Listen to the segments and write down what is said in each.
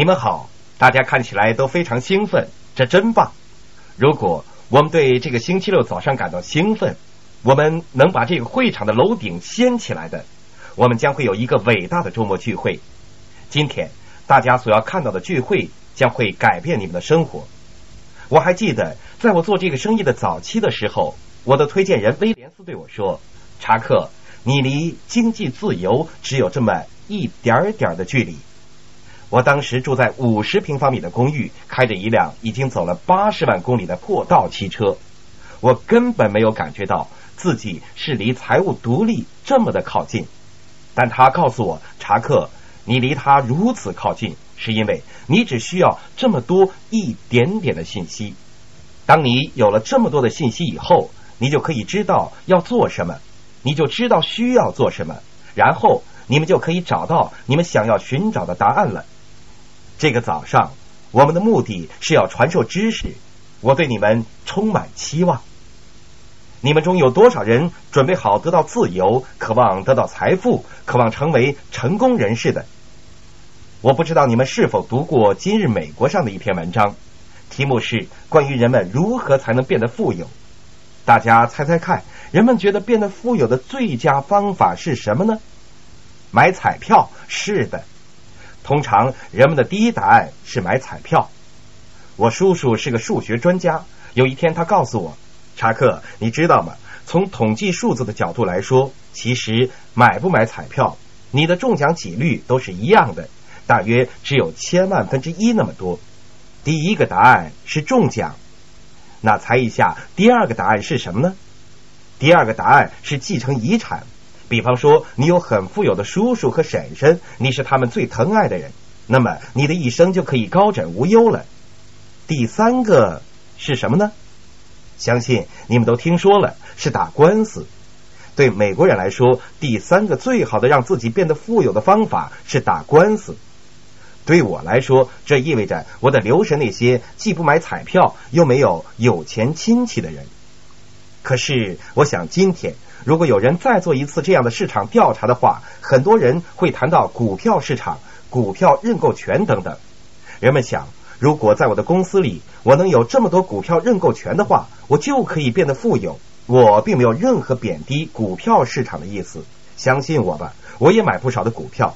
你们好，大家看起来都非常兴奋，这真棒！如果我们对这个星期六早上感到兴奋，我们能把这个会场的楼顶掀起来的，我们将会有一个伟大的周末聚会。今天大家所要看到的聚会将会改变你们的生活。我还记得，在我做这个生意的早期的时候，我的推荐人威廉斯对我说：“查克，你离经济自由只有这么一点点的距离。”我当时住在五十平方米的公寓，开着一辆已经走了八十万公里的破道汽车，我根本没有感觉到自己是离财务独立这么的靠近。但他告诉我，查克，你离他如此靠近，是因为你只需要这么多一点点的信息。当你有了这么多的信息以后，你就可以知道要做什么，你就知道需要做什么，然后你们就可以找到你们想要寻找的答案了。这个早上，我们的目的是要传授知识。我对你们充满期望。你们中有多少人准备好得到自由，渴望得到财富，渴望成为成功人士的？我不知道你们是否读过《今日美国》上的一篇文章，题目是关于人们如何才能变得富有。大家猜猜看，人们觉得变得富有的最佳方法是什么呢？买彩票？是的。通常人们的第一答案是买彩票。我叔叔是个数学专家。有一天，他告诉我：“查克，你知道吗？从统计数字的角度来说，其实买不买彩票，你的中奖几率都是一样的，大约只有千万分之一那么多。第一个答案是中奖。那猜一下，第二个答案是什么呢？第二个答案是继承遗产。”比方说，你有很富有的叔叔和婶婶，你是他们最疼爱的人，那么你的一生就可以高枕无忧了。第三个是什么呢？相信你们都听说了，是打官司。对美国人来说，第三个最好的让自己变得富有的方法是打官司。对我来说，这意味着我得留神那些既不买彩票又没有有钱亲戚的人。可是，我想今天。如果有人再做一次这样的市场调查的话，很多人会谈到股票市场、股票认购权等等。人们想，如果在我的公司里我能有这么多股票认购权的话，我就可以变得富有。我并没有任何贬低股票市场的意思，相信我吧，我也买不少的股票。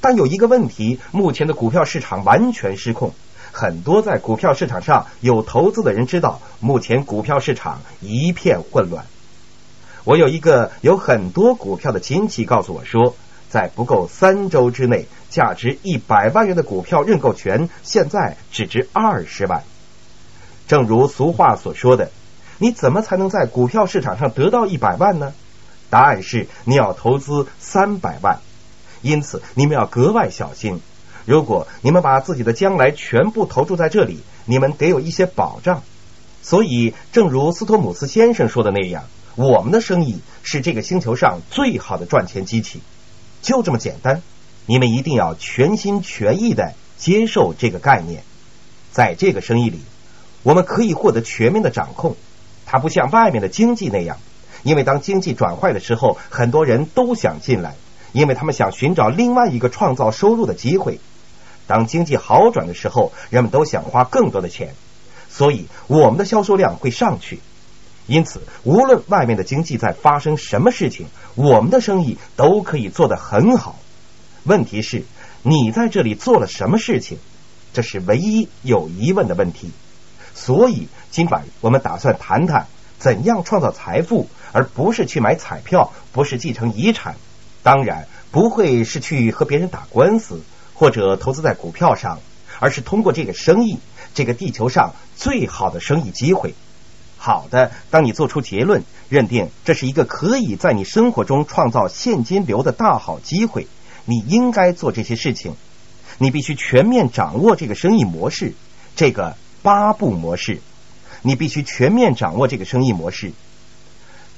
但有一个问题，目前的股票市场完全失控。很多在股票市场上有投资的人知道，目前股票市场一片混乱。我有一个有很多股票的亲戚告诉我说，在不够三周之内，价值一百万元的股票认购权现在只值二十万。正如俗话所说的，你怎么才能在股票市场上得到一百万呢？答案是你要投资三百万。因此，你们要格外小心。如果你们把自己的将来全部投注在这里，你们得有一些保障。所以，正如斯托姆斯先生说的那样。我们的生意是这个星球上最好的赚钱机器，就这么简单。你们一定要全心全意的接受这个概念。在这个生意里，我们可以获得全面的掌控。它不像外面的经济那样，因为当经济转坏的时候，很多人都想进来，因为他们想寻找另外一个创造收入的机会。当经济好转的时候，人们都想花更多的钱，所以我们的销售量会上去。因此，无论外面的经济在发生什么事情，我们的生意都可以做得很好。问题是，你在这里做了什么事情？这是唯一有疑问的问题。所以，今晚我们打算谈谈怎样创造财富，而不是去买彩票，不是继承遗产，当然不会是去和别人打官司或者投资在股票上，而是通过这个生意，这个地球上最好的生意机会。好的，当你做出结论，认定这是一个可以在你生活中创造现金流的大好机会，你应该做这些事情。你必须全面掌握这个生意模式，这个八步模式。你必须全面掌握这个生意模式。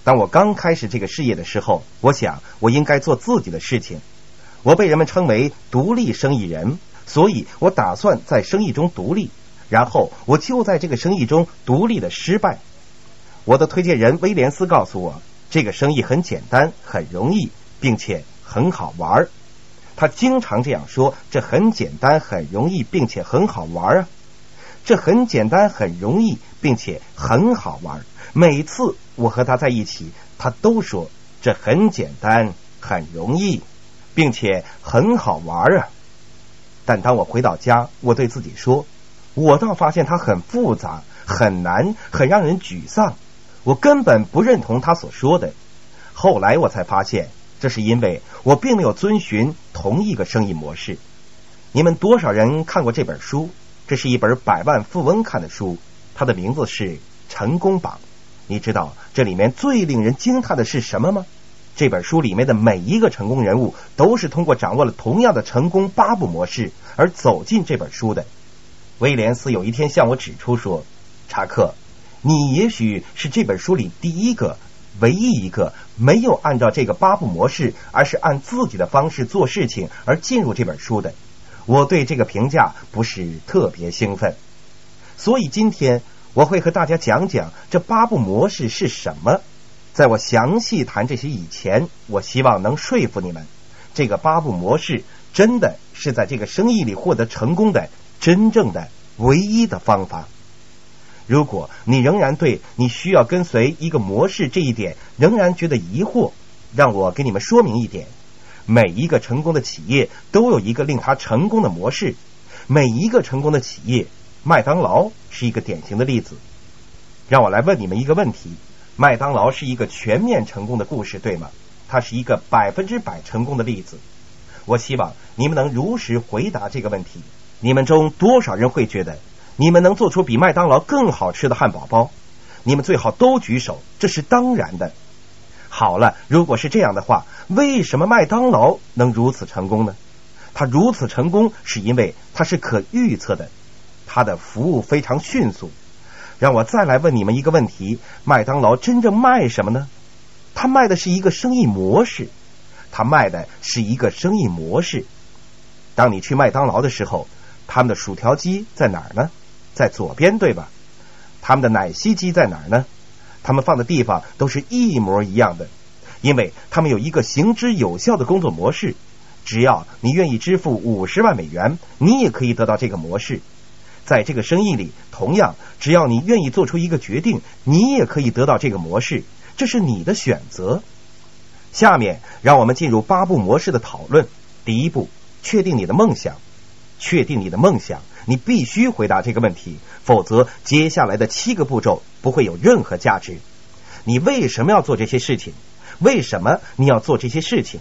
当我刚开始这个事业的时候，我想我应该做自己的事情。我被人们称为独立生意人，所以我打算在生意中独立。然后我就在这个生意中独立的失败。我的推荐人威廉斯告诉我，这个生意很简单，很容易，并且很好玩他经常这样说：“这很简单，很容易，并且很好玩啊！这很简单，很容易，并且很好玩。每次我和他在一起，他都说这很简单，很容易，并且很好玩啊！但当我回到家，我对自己说，我倒发现它很复杂，很难，很让人沮丧。我根本不认同他所说的。后来我才发现。”这是因为我并没有遵循同一个生意模式。你们多少人看过这本书？这是一本百万富翁看的书，它的名字是《成功榜》。你知道这里面最令人惊叹的是什么吗？这本书里面的每一个成功人物都是通过掌握了同样的成功八步模式而走进这本书的。威廉斯有一天向我指出说：“查克，你也许是这本书里第一个。”唯一一个没有按照这个八步模式，而是按自己的方式做事情而进入这本书的，我对这个评价不是特别兴奋。所以今天我会和大家讲讲这八步模式是什么。在我详细谈这些以前，我希望能说服你们，这个八步模式真的是在这个生意里获得成功的真正的唯一的方法。如果你仍然对你需要跟随一个模式这一点仍然觉得疑惑，让我给你们说明一点：每一个成功的企业都有一个令它成功的模式。每一个成功的企业，麦当劳是一个典型的例子。让我来问你们一个问题：麦当劳是一个全面成功的故事，对吗？它是一个百分之百成功的例子。我希望你们能如实回答这个问题。你们中多少人会觉得？你们能做出比麦当劳更好吃的汉堡包？你们最好都举手，这是当然的。好了，如果是这样的话，为什么麦当劳能如此成功呢？它如此成功是因为它是可预测的，它的服务非常迅速。让我再来问你们一个问题：麦当劳真正卖什么呢？它卖的是一个生意模式，它卖的是一个生意模式。当你去麦当劳的时候，他们的薯条机在哪儿呢？在左边对吧？他们的奶昔机在哪儿呢？他们放的地方都是一模一样的，因为他们有一个行之有效的工作模式。只要你愿意支付五十万美元，你也可以得到这个模式。在这个生意里，同样，只要你愿意做出一个决定，你也可以得到这个模式。这是你的选择。下面让我们进入八步模式的讨论。第一步，确定你的梦想。确定你的梦想。你必须回答这个问题，否则接下来的七个步骤不会有任何价值。你为什么要做这些事情？为什么你要做这些事情？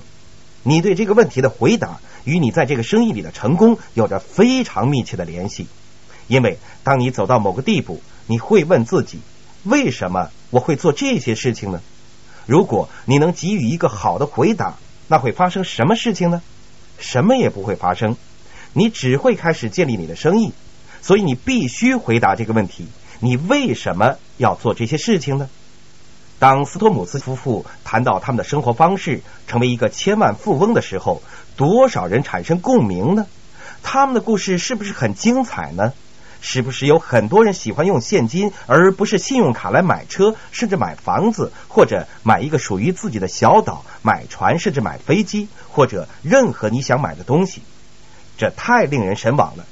你对这个问题的回答与你在这个生意里的成功有着非常密切的联系。因为当你走到某个地步，你会问自己：为什么我会做这些事情呢？如果你能给予一个好的回答，那会发生什么事情呢？什么也不会发生。你只会开始建立你的生意，所以你必须回答这个问题：你为什么要做这些事情呢？当斯托姆斯夫妇谈到他们的生活方式，成为一个千万富翁的时候，多少人产生共鸣呢？他们的故事是不是很精彩呢？是不是有很多人喜欢用现金而不是信用卡来买车，甚至买房子，或者买一个属于自己的小岛，买船，甚至买飞机，或者任何你想买的东西？这太令人神往了。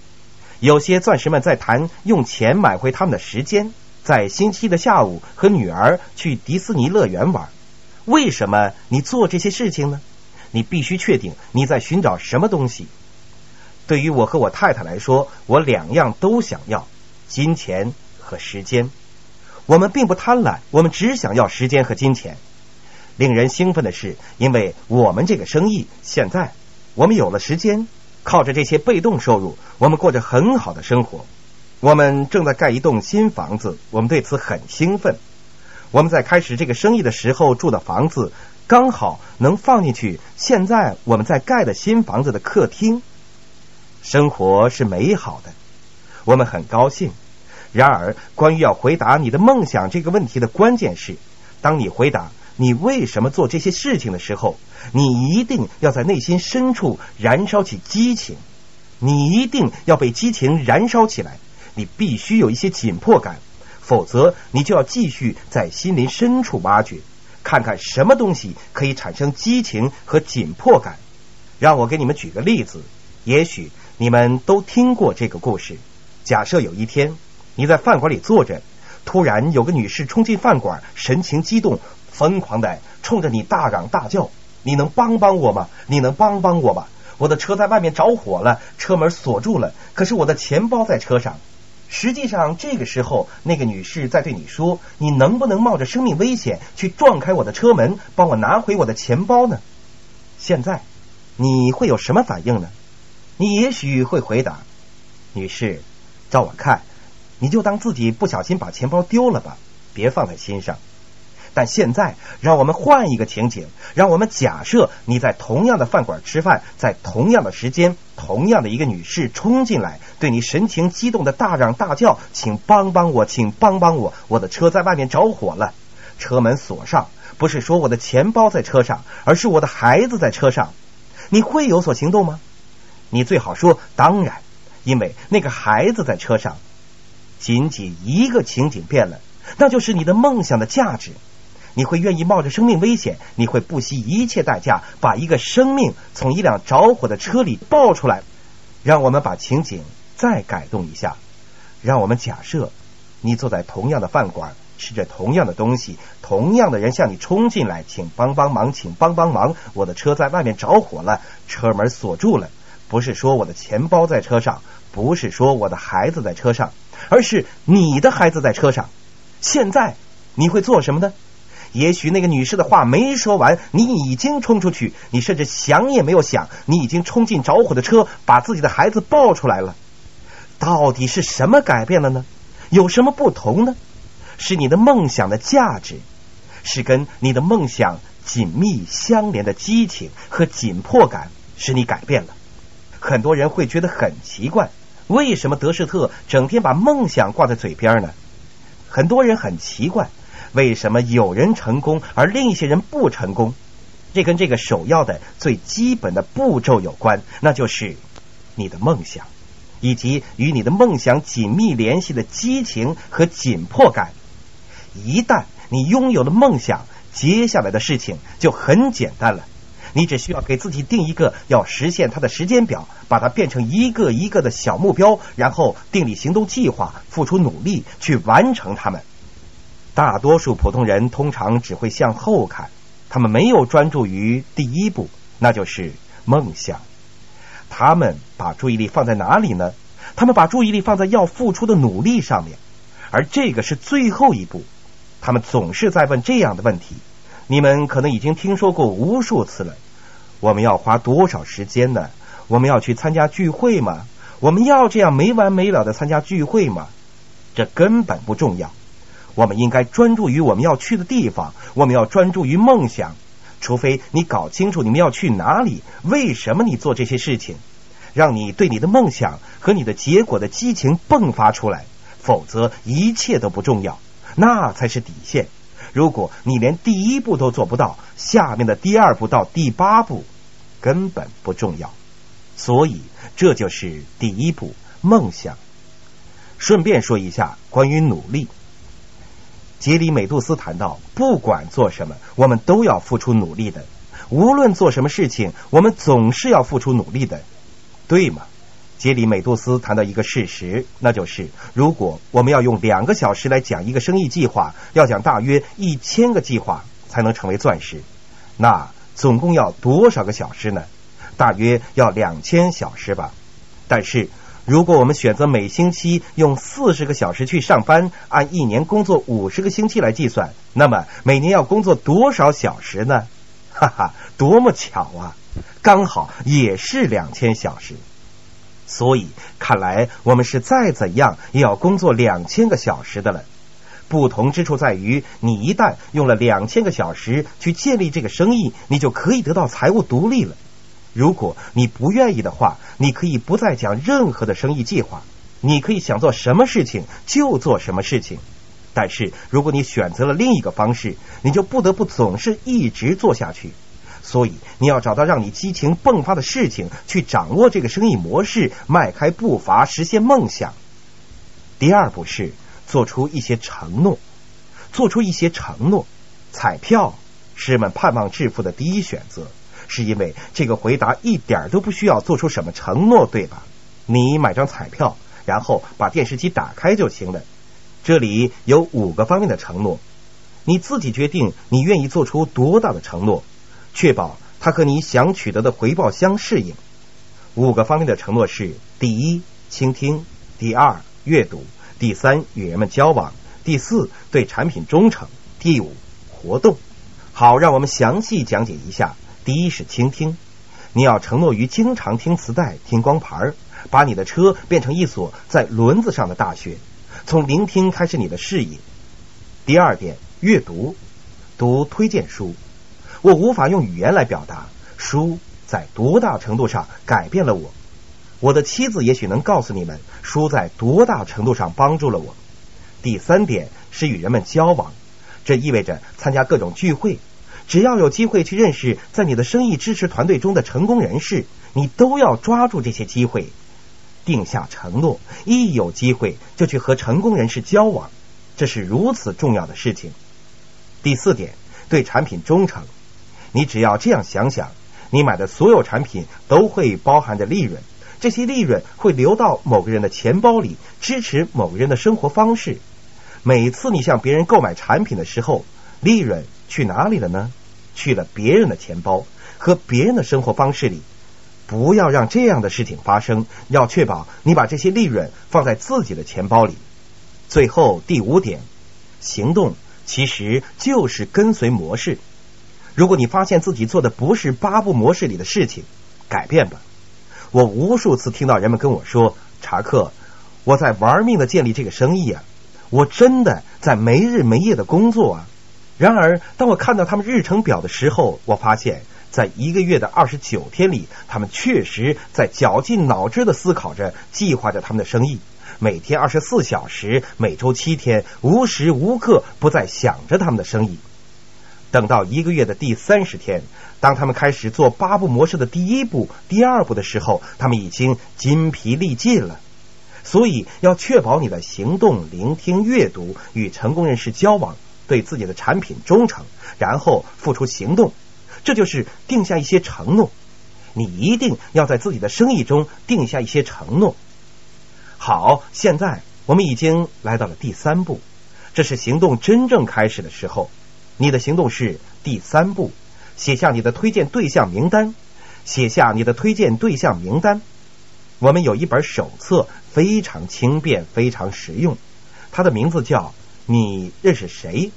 有些钻石们在谈用钱买回他们的时间，在星期的下午和女儿去迪士尼乐园玩。为什么你做这些事情呢？你必须确定你在寻找什么东西。对于我和我太太来说，我两样都想要：金钱和时间。我们并不贪婪，我们只想要时间和金钱。令人兴奋的是，因为我们这个生意现在我们有了时间。靠着这些被动收入，我们过着很好的生活。我们正在盖一栋新房子，我们对此很兴奋。我们在开始这个生意的时候住的房子，刚好能放进去现在我们在盖的新房子的客厅。生活是美好的，我们很高兴。然而，关于要回答你的梦想这个问题的关键是，当你回答。你为什么做这些事情的时候，你一定要在内心深处燃烧起激情，你一定要被激情燃烧起来。你必须有一些紧迫感，否则你就要继续在心灵深处挖掘，看看什么东西可以产生激情和紧迫感。让我给你们举个例子，也许你们都听过这个故事。假设有一天你在饭馆里坐着，突然有个女士冲进饭馆，神情激动，疯狂的冲着你大嚷大叫：“你能帮帮我吗？你能帮帮我吗？我的车在外面着火了，车门锁住了，可是我的钱包在车上。”实际上，这个时候那个女士在对你说：“你能不能冒着生命危险去撞开我的车门，帮我拿回我的钱包呢？”现在。你会有什么反应呢？你也许会回答：“女士，照我看，你就当自己不小心把钱包丢了吧，别放在心上。”但现在，让我们换一个情景，让我们假设你在同样的饭馆吃饭，在同样的时间，同样的一个女士冲进来，对你神情激动的大嚷大叫：“请帮帮我，请帮帮我！我的车在外面着火了，车门锁上，不是说我的钱包在车上，而是我的孩子在车上。”你会有所行动吗？你最好说当然，因为那个孩子在车上。仅仅一个情景变了，那就是你的梦想的价值。你会愿意冒着生命危险，你会不惜一切代价把一个生命从一辆着火的车里抱出来。让我们把情景再改动一下，让我们假设你坐在同样的饭馆。吃着同样的东西，同样的人向你冲进来，请帮帮忙，请帮帮忙！我的车在外面着火了，车门锁住了。不是说我的钱包在车上，不是说我的孩子在车上，而是你的孩子在车上。现在你会做什么呢？也许那个女士的话没说完，你已经冲出去，你甚至想也没有想，你已经冲进着火的车，把自己的孩子抱出来了。到底是什么改变了呢？有什么不同呢？是你的梦想的价值，是跟你的梦想紧密相连的激情和紧迫感使你改变了。很多人会觉得很奇怪，为什么德士特整天把梦想挂在嘴边呢？很多人很奇怪，为什么有人成功而另一些人不成功？这跟这个首要的最基本的步骤有关，那就是你的梦想，以及与你的梦想紧密联系的激情和紧迫感。一旦你拥有了梦想，接下来的事情就很简单了。你只需要给自己定一个要实现它的时间表，把它变成一个一个的小目标，然后订立行动计划，付出努力去完成它们。大多数普通人通常只会向后看，他们没有专注于第一步，那就是梦想。他们把注意力放在哪里呢？他们把注意力放在要付出的努力上面，而这个是最后一步。他们总是在问这样的问题，你们可能已经听说过无数次了。我们要花多少时间呢？我们要去参加聚会吗？我们要这样没完没了的参加聚会吗？这根本不重要。我们应该专注于我们要去的地方，我们要专注于梦想。除非你搞清楚你们要去哪里，为什么你做这些事情，让你对你的梦想和你的结果的激情迸发出来，否则一切都不重要。那才是底线。如果你连第一步都做不到，下面的第二步到第八步根本不重要。所以，这就是第一步梦想。顺便说一下关于努力，杰里美杜斯谈到，不管做什么，我们都要付出努力的。无论做什么事情，我们总是要付出努力的，对吗？杰里美杜斯谈到一个事实，那就是如果我们要用两个小时来讲一个生意计划，要讲大约一千个计划才能成为钻石，那总共要多少个小时呢？大约要两千小时吧。但是如果我们选择每星期用四十个小时去上班，按一年工作五十个星期来计算，那么每年要工作多少小时呢？哈哈，多么巧啊！刚好也是两千小时。所以，看来我们是再怎样也要工作两千个小时的了。不同之处在于，你一旦用了两千个小时去建立这个生意，你就可以得到财务独立了。如果你不愿意的话，你可以不再讲任何的生意计划，你可以想做什么事情就做什么事情。但是，如果你选择了另一个方式，你就不得不总是一直做下去。所以，你要找到让你激情迸发的事情，去掌握这个生意模式，迈开步伐，实现梦想。第二步是做出一些承诺，做出一些承诺。彩票是人们盼望致富的第一选择，是因为这个回答一点都不需要做出什么承诺，对吧？你买张彩票，然后把电视机打开就行了。这里有五个方面的承诺，你自己决定你愿意做出多大的承诺，确保它和你想取得的回报相适应。五个方面的承诺是：第一，倾听；第二，阅读；第三，与人们交往；第四，对产品忠诚；第五，活动。好，让我们详细讲解一下。第一是倾听，你要承诺于经常听磁带、听光盘，把你的车变成一所在轮子上的大学，从聆听开始你的事业。第二点，阅读，读推荐书。我无法用语言来表达书在多大程度上改变了我。我的妻子也许能告诉你们，书在多大程度上帮助了我。第三点是与人们交往，这意味着参加各种聚会。只要有机会去认识在你的生意支持团队中的成功人士，你都要抓住这些机会，定下承诺，一有机会就去和成功人士交往，这是如此重要的事情。第四点，对产品忠诚。你只要这样想想，你买的所有产品都会包含着利润，这些利润会流到某个人的钱包里，支持某个人的生活方式。每次你向别人购买产品的时候，利润去哪里了呢？去了别人的钱包和别人的生活方式里，不要让这样的事情发生。要确保你把这些利润放在自己的钱包里。最后第五点，行动其实就是跟随模式。如果你发现自己做的不是八步模式里的事情，改变吧。我无数次听到人们跟我说：“查克，我在玩命的建立这个生意啊，我真的在没日没夜的工作啊。”然而，当我看到他们日程表的时候，我发现，在一个月的二十九天里，他们确实在绞尽脑汁的思考着、计划着他们的生意。每天二十四小时，每周七天，无时无刻不在想着他们的生意。等到一个月的第三十天，当他们开始做八步模式的第一步、第二步的时候，他们已经筋疲力尽了。所以，要确保你的行动、聆听、阅读、与成功人士交往。对自己的产品忠诚，然后付出行动，这就是定下一些承诺。你一定要在自己的生意中定下一些承诺。好，现在我们已经来到了第三步，这是行动真正开始的时候。你的行动是第三步，写下你的推荐对象名单。写下你的推荐对象名单。我们有一本手册，非常轻便，非常实用。它的名字叫。你认识谁？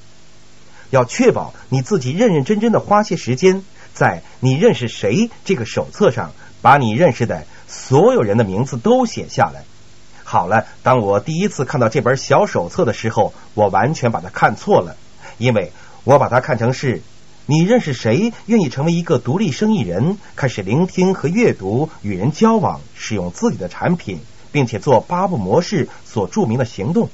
要确保你自己认认真真的花些时间，在你认识谁这个手册上，把你认识的所有人的名字都写下来。好了，当我第一次看到这本小手册的时候，我完全把它看错了，因为我把它看成是你认识谁，愿意成为一个独立生意人，开始聆听和阅读，与人交往，使用自己的产品，并且做八步模式所著名的行动。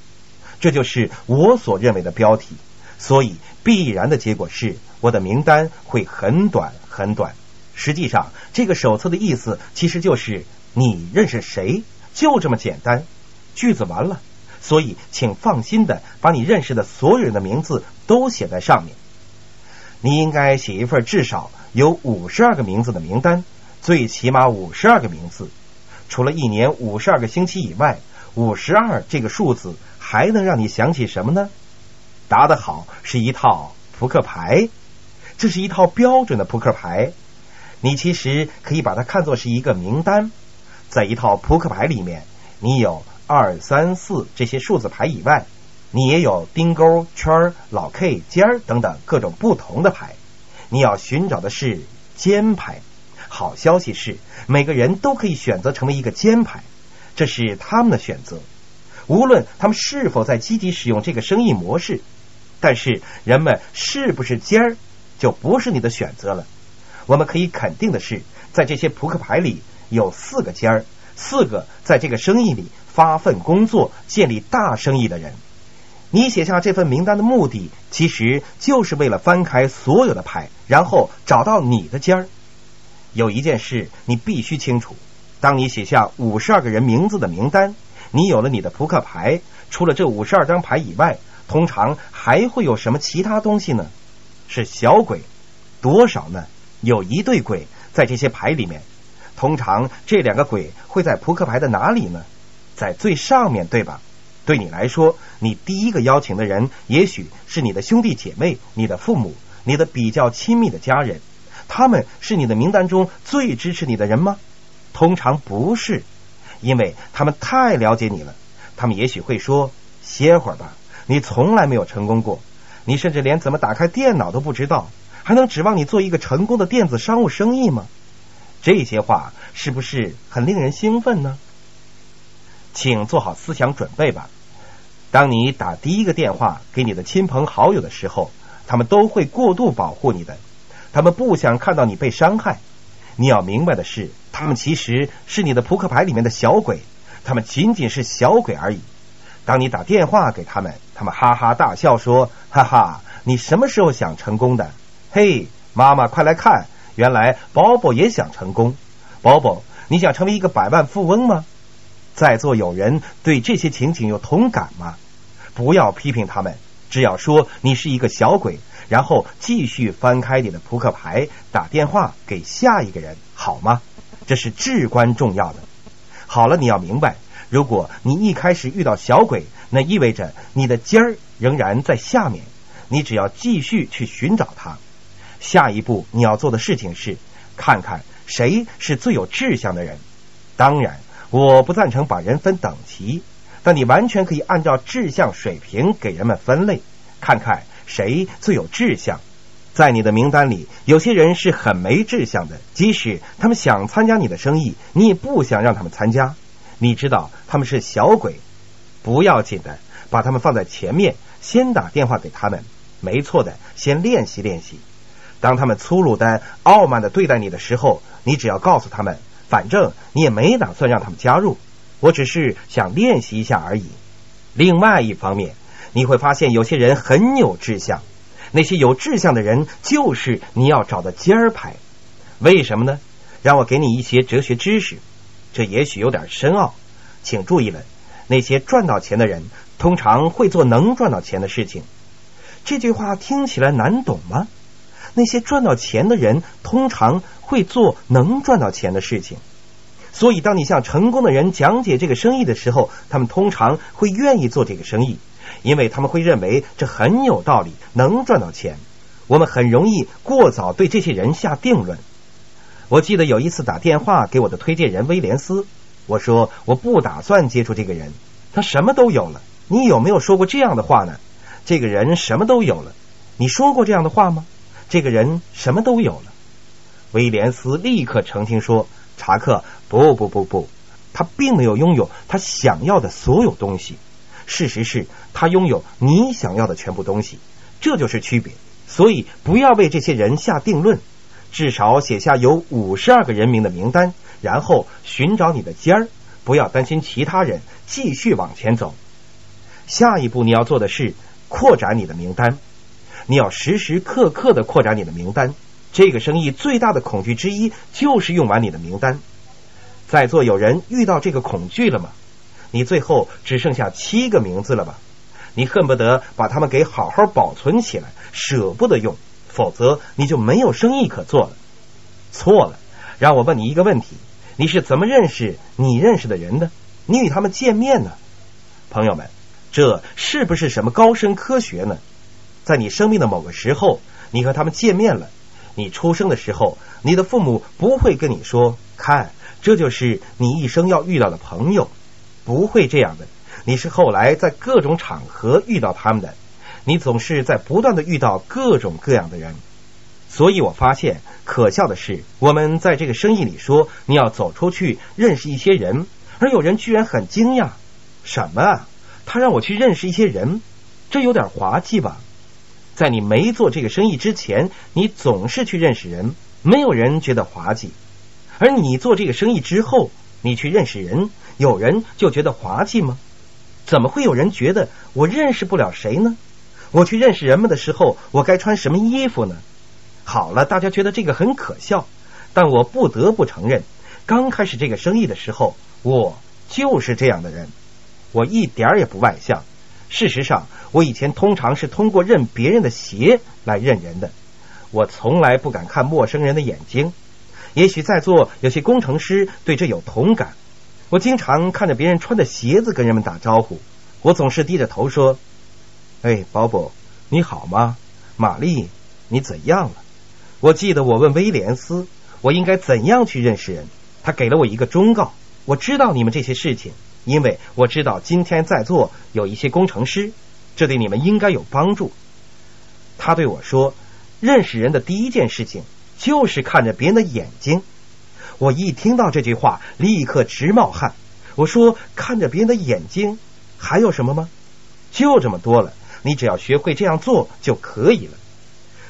这就是我所认为的标题，所以必然的结果是我的名单会很短很短。实际上，这个手册的意思其实就是你认识谁，就这么简单。句子完了，所以请放心的把你认识的所有人的名字都写在上面。你应该写一份至少有五十二个名字的名单，最起码五十二个名字。除了一年五十二个星期以外，五十二这个数字。还能让你想起什么呢？答得好，是一套扑克牌。这是一套标准的扑克牌。你其实可以把它看作是一个名单。在一套扑克牌里面，你有二三四这些数字牌以外，你也有丁勾、圈、老 K、尖儿等等各种不同的牌。你要寻找的是尖牌。好消息是，每个人都可以选择成为一个尖牌，这是他们的选择。无论他们是否在积极使用这个生意模式，但是人们是不是尖儿就不是你的选择了。我们可以肯定的是，在这些扑克牌里有四个尖儿，四个在这个生意里发奋工作、建立大生意的人。你写下这份名单的目的，其实就是为了翻开所有的牌，然后找到你的尖儿。有一件事你必须清楚：当你写下五十二个人名字的名单。你有了你的扑克牌，除了这五十二张牌以外，通常还会有什么其他东西呢？是小鬼，多少呢？有一对鬼在这些牌里面。通常这两个鬼会在扑克牌的哪里呢？在最上面，对吧？对你来说，你第一个邀请的人也许是你的兄弟姐妹、你的父母、你的比较亲密的家人。他们是你的名单中最支持你的人吗？通常不是，因为他们太了解你了。他们也许会说：“歇会儿吧，你从来没有成功过，你甚至连怎么打开电脑都不知道，还能指望你做一个成功的电子商务生意吗？”这些话是不是很令人兴奋呢？请做好思想准备吧。当你打第一个电话给你的亲朋好友的时候，他们都会过度保护你的，他们不想看到你被伤害。你要明白的是，他们其实是你的扑克牌里面的小鬼，他们仅仅是小鬼而已。当你打电话给他们，他们哈哈大笑说：“哈哈，你什么时候想成功的？嘿，妈妈，快来看！”原来宝宝也想成功，宝宝，你想成为一个百万富翁吗？在座有人对这些情景有同感吗？不要批评他们，只要说你是一个小鬼，然后继续翻开你的扑克牌，打电话给下一个人，好吗？这是至关重要的。好了，你要明白，如果你一开始遇到小鬼，那意味着你的尖儿仍然在下面，你只要继续去寻找它。下一步你要做的事情是看看谁是最有志向的人。当然，我不赞成把人分等级，但你完全可以按照志向水平给人们分类，看看谁最有志向。在你的名单里，有些人是很没志向的，即使他们想参加你的生意，你也不想让他们参加。你知道他们是小鬼，不要紧的，把他们放在前面，先打电话给他们。没错的，先练习练习。当他们粗鲁的、傲慢的对待你的时候，你只要告诉他们，反正你也没打算让他们加入，我只是想练习一下而已。另外一方面，你会发现有些人很有志向，那些有志向的人就是你要找的尖儿牌。为什么呢？让我给你一些哲学知识，这也许有点深奥，请注意了。那些赚到钱的人通常会做能赚到钱的事情。这句话听起来难懂吗？那些赚到钱的人通常会做能赚到钱的事情，所以当你向成功的人讲解这个生意的时候，他们通常会愿意做这个生意，因为他们会认为这很有道理，能赚到钱。我们很容易过早对这些人下定论。我记得有一次打电话给我的推荐人威廉斯，我说我不打算接触这个人，他什么都有了。你有没有说过这样的话呢？这个人什么都有了，你说过这样的话吗？这个人什么都有了，威廉斯立刻澄清说：“查克，不不不不，他并没有拥有他想要的所有东西。事实是他拥有你想要的全部东西，这就是区别。所以不要为这些人下定论，至少写下有五十二个人名的名单，然后寻找你的尖儿。不要担心其他人，继续往前走。下一步你要做的是扩展你的名单。”你要时时刻刻的扩展你的名单。这个生意最大的恐惧之一就是用完你的名单。在座有人遇到这个恐惧了吗？你最后只剩下七个名字了吧？你恨不得把他们给好好保存起来，舍不得用，否则你就没有生意可做了。错了，让我问你一个问题：你是怎么认识你认识的人的？你与他们见面呢？朋友们，这是不是什么高深科学呢？在你生命的某个时候，你和他们见面了。你出生的时候，你的父母不会跟你说：“看，这就是你一生要遇到的朋友。”不会这样的。你是后来在各种场合遇到他们的。你总是在不断的遇到各种各样的人。所以我发现，可笑的是，我们在这个生意里说你要走出去认识一些人，而有人居然很惊讶：“什么？啊？他让我去认识一些人？这有点滑稽吧？”在你没做这个生意之前，你总是去认识人，没有人觉得滑稽；而你做这个生意之后，你去认识人，有人就觉得滑稽吗？怎么会有人觉得我认识不了谁呢？我去认识人们的时候，我该穿什么衣服呢？好了，大家觉得这个很可笑，但我不得不承认，刚开始这个生意的时候，我就是这样的人，我一点也不外向。事实上，我以前通常是通过认别人的鞋来认人的。我从来不敢看陌生人的眼睛。也许在座有些工程师对这有同感。我经常看着别人穿的鞋子跟人们打招呼，我总是低着头说：“哎，鲍勃，你好吗？玛丽，你怎样了？”我记得我问威廉斯，我应该怎样去认识人？他给了我一个忠告。我知道你们这些事情，因为我知道今天在座有一些工程师，这对你们应该有帮助。他对我说：“认识人的第一件事情就是看着别人的眼睛。”我一听到这句话，立刻直冒汗。我说：“看着别人的眼睛，还有什么吗？就这么多了。你只要学会这样做就可以了。”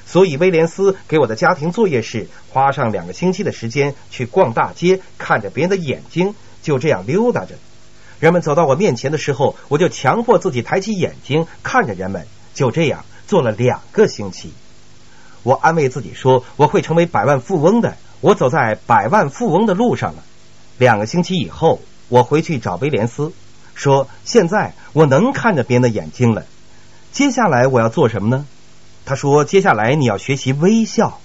所以，威廉斯给我的家庭作业是花上两个星期的时间去逛大街，看着别人的眼睛，就这样溜达着。人们走到我面前的时候，我就强迫自己抬起眼睛看着人们。就这样做了两个星期。我安慰自己说：“我会成为百万富翁的。”我走在百万富翁的路上了。两个星期以后，我回去找威廉斯，说：“现在我能看着别人的眼睛了。接下来我要做什么呢？”他说：“接下来你要学习微笑。”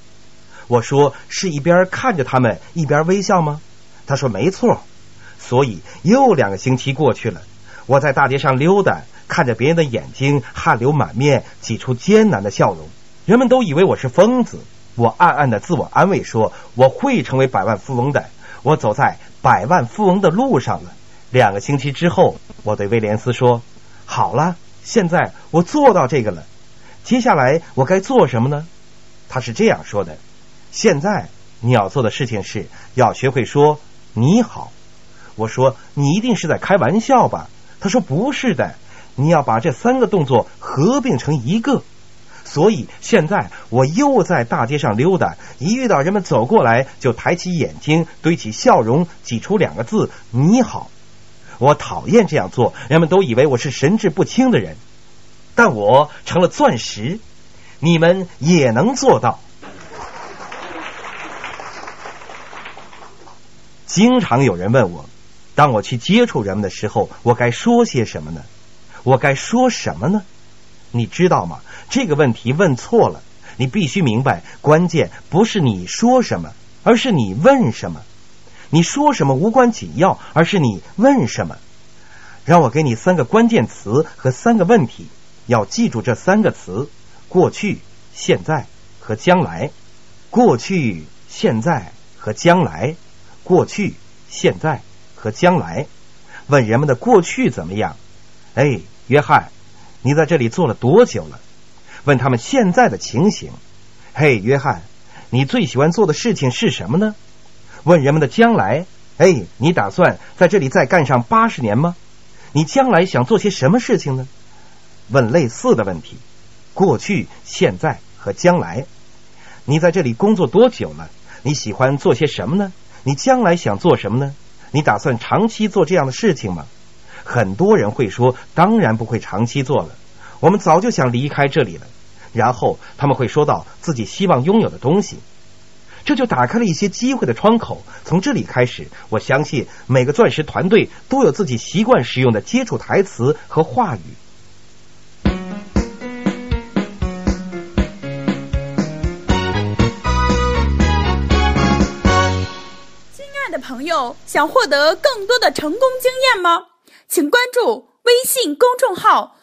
我说：“是一边看着他们一边微笑吗？”他说：“没错。”所以又两个星期过去了，我在大街上溜达，看着别人的眼睛，汗流满面，挤出艰难的笑容。人们都以为我是疯子。我暗暗的自我安慰说：“我会成为百万富翁的。”我走在百万富翁的路上了。两个星期之后，我对威廉斯说：“好了，现在我做到这个了。接下来我该做什么呢？”他是这样说的：“现在你要做的事情是要学会说你好。”我说：“你一定是在开玩笑吧？”他说：“不是的，你要把这三个动作合并成一个。”所以现在我又在大街上溜达，一遇到人们走过来，就抬起眼睛，堆起笑容，挤出两个字：“你好。”我讨厌这样做，人们都以为我是神志不清的人，但我成了钻石，你们也能做到。经常有人问我，当我去接触人们的时候，我该说些什么呢？我该说什么呢？你知道吗？这个问题问错了。你必须明白，关键不是你说什么，而是你问什么。你说什么无关紧要，而是你问什么。让我给你三个关键词和三个问题，要记住这三个词：过去、现在和将来。过去、现在和将来。过去、现在和将来。问人们的过去怎么样？哎，约翰。你在这里做了多久了？问他们现在的情形。嘿，约翰，你最喜欢做的事情是什么呢？问人们的将来。哎，你打算在这里再干上八十年吗？你将来想做些什么事情呢？问类似的问题。过去、现在和将来。你在这里工作多久了？你喜欢做些什么呢？你将来想做什么呢？你打算长期做这样的事情吗？很多人会说：“当然不会长期做了，我们早就想离开这里了。”然后他们会说到自己希望拥有的东西，这就打开了一些机会的窗口。从这里开始，我相信每个钻石团队都有自己习惯使用的接触台词和话语。亲爱的朋友，想获得更多的成功经验吗？请关注微信公众号“